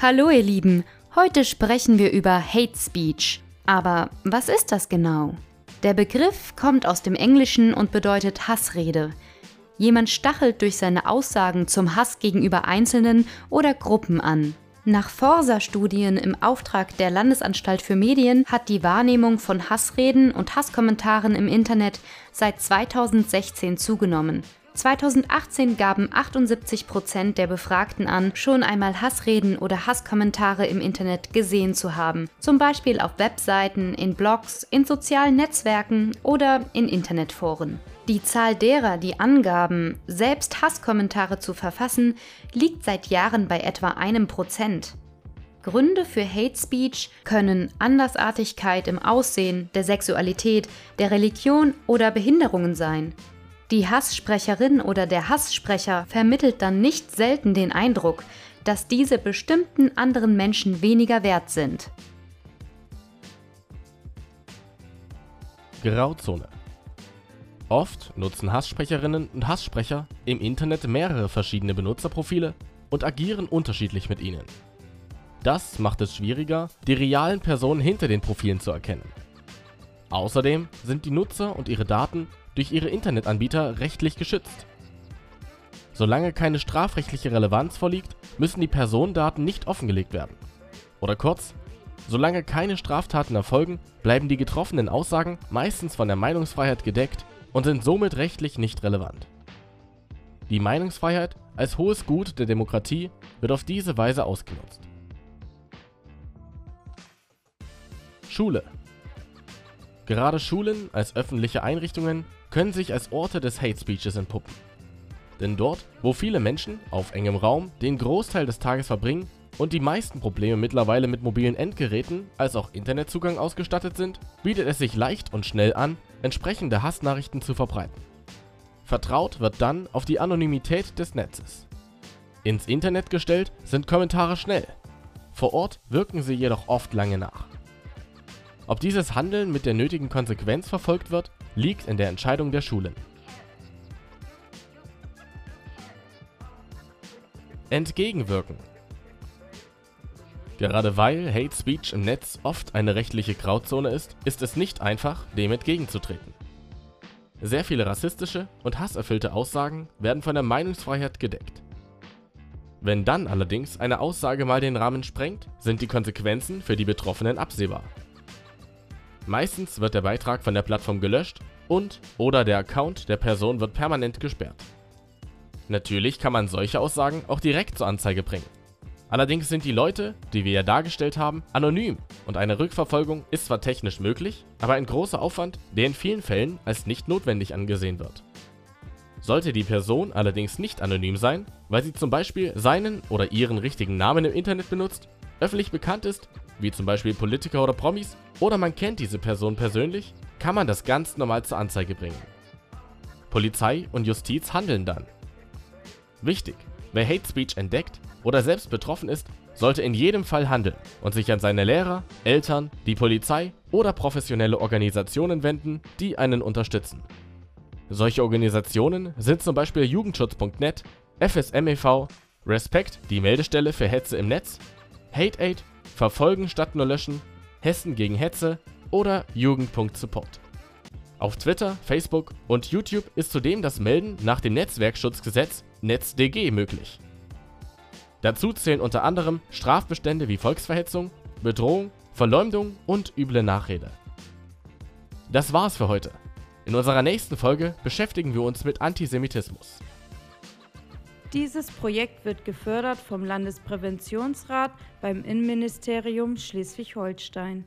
Hallo ihr Lieben, heute sprechen wir über Hate Speech. Aber was ist das genau? Der Begriff kommt aus dem Englischen und bedeutet Hassrede. Jemand stachelt durch seine Aussagen zum Hass gegenüber Einzelnen oder Gruppen an. Nach Forsa-Studien im Auftrag der Landesanstalt für Medien hat die Wahrnehmung von Hassreden und Hasskommentaren im Internet seit 2016 zugenommen. 2018 gaben 78 Prozent der Befragten an, schon einmal Hassreden oder Hasskommentare im Internet gesehen zu haben, zum Beispiel auf Webseiten, in Blogs, in sozialen Netzwerken oder in Internetforen. Die Zahl derer, die angaben, selbst Hasskommentare zu verfassen, liegt seit Jahren bei etwa einem Prozent. Gründe für Hate Speech können Andersartigkeit im Aussehen, der Sexualität, der Religion oder Behinderungen sein. Die Hasssprecherin oder der Hasssprecher vermittelt dann nicht selten den Eindruck, dass diese bestimmten anderen Menschen weniger wert sind. Grauzone Oft nutzen Hasssprecherinnen und Hasssprecher im Internet mehrere verschiedene Benutzerprofile und agieren unterschiedlich mit ihnen. Das macht es schwieriger, die realen Personen hinter den Profilen zu erkennen. Außerdem sind die Nutzer und ihre Daten durch ihre Internetanbieter rechtlich geschützt. Solange keine strafrechtliche Relevanz vorliegt, müssen die Personendaten nicht offengelegt werden. Oder kurz, solange keine Straftaten erfolgen, bleiben die getroffenen Aussagen meistens von der Meinungsfreiheit gedeckt und sind somit rechtlich nicht relevant. Die Meinungsfreiheit als hohes Gut der Demokratie wird auf diese Weise ausgenutzt. Schule Gerade Schulen als öffentliche Einrichtungen können sich als Orte des Hate Speeches entpuppen. Denn dort, wo viele Menschen auf engem Raum den Großteil des Tages verbringen und die meisten Probleme mittlerweile mit mobilen Endgeräten als auch Internetzugang ausgestattet sind, bietet es sich leicht und schnell an, entsprechende Hassnachrichten zu verbreiten. Vertraut wird dann auf die Anonymität des Netzes. Ins Internet gestellt sind Kommentare schnell. Vor Ort wirken sie jedoch oft lange nach. Ob dieses Handeln mit der nötigen Konsequenz verfolgt wird, liegt in der Entscheidung der Schulen. Entgegenwirken Gerade weil Hate Speech im Netz oft eine rechtliche Grauzone ist, ist es nicht einfach, dem entgegenzutreten. Sehr viele rassistische und hasserfüllte Aussagen werden von der Meinungsfreiheit gedeckt. Wenn dann allerdings eine Aussage mal den Rahmen sprengt, sind die Konsequenzen für die Betroffenen absehbar. Meistens wird der Beitrag von der Plattform gelöscht und oder der Account der Person wird permanent gesperrt. Natürlich kann man solche Aussagen auch direkt zur Anzeige bringen. Allerdings sind die Leute, die wir ja dargestellt haben, anonym und eine Rückverfolgung ist zwar technisch möglich, aber ein großer Aufwand, der in vielen Fällen als nicht notwendig angesehen wird. Sollte die Person allerdings nicht anonym sein, weil sie zum Beispiel seinen oder ihren richtigen Namen im Internet benutzt, öffentlich bekannt ist wie zum Beispiel Politiker oder Promis, oder man kennt diese Person persönlich, kann man das ganz normal zur Anzeige bringen. Polizei und Justiz handeln dann. Wichtig, wer Hate Speech entdeckt oder selbst betroffen ist, sollte in jedem Fall handeln und sich an seine Lehrer, Eltern, die Polizei oder professionelle Organisationen wenden, die einen unterstützen. Solche Organisationen sind zum Beispiel Jugendschutz.net, FSM e.V., Respekt, die Meldestelle für Hetze im Netz, HateAid Verfolgen statt nur löschen, Hessen gegen Hetze oder Jugend.support. Auf Twitter, Facebook und YouTube ist zudem das Melden nach dem Netzwerkschutzgesetz NetzDG möglich. Dazu zählen unter anderem Strafbestände wie Volksverhetzung, Bedrohung, Verleumdung und üble Nachrede. Das war's für heute. In unserer nächsten Folge beschäftigen wir uns mit Antisemitismus. Dieses Projekt wird gefördert vom Landespräventionsrat beim Innenministerium Schleswig-Holstein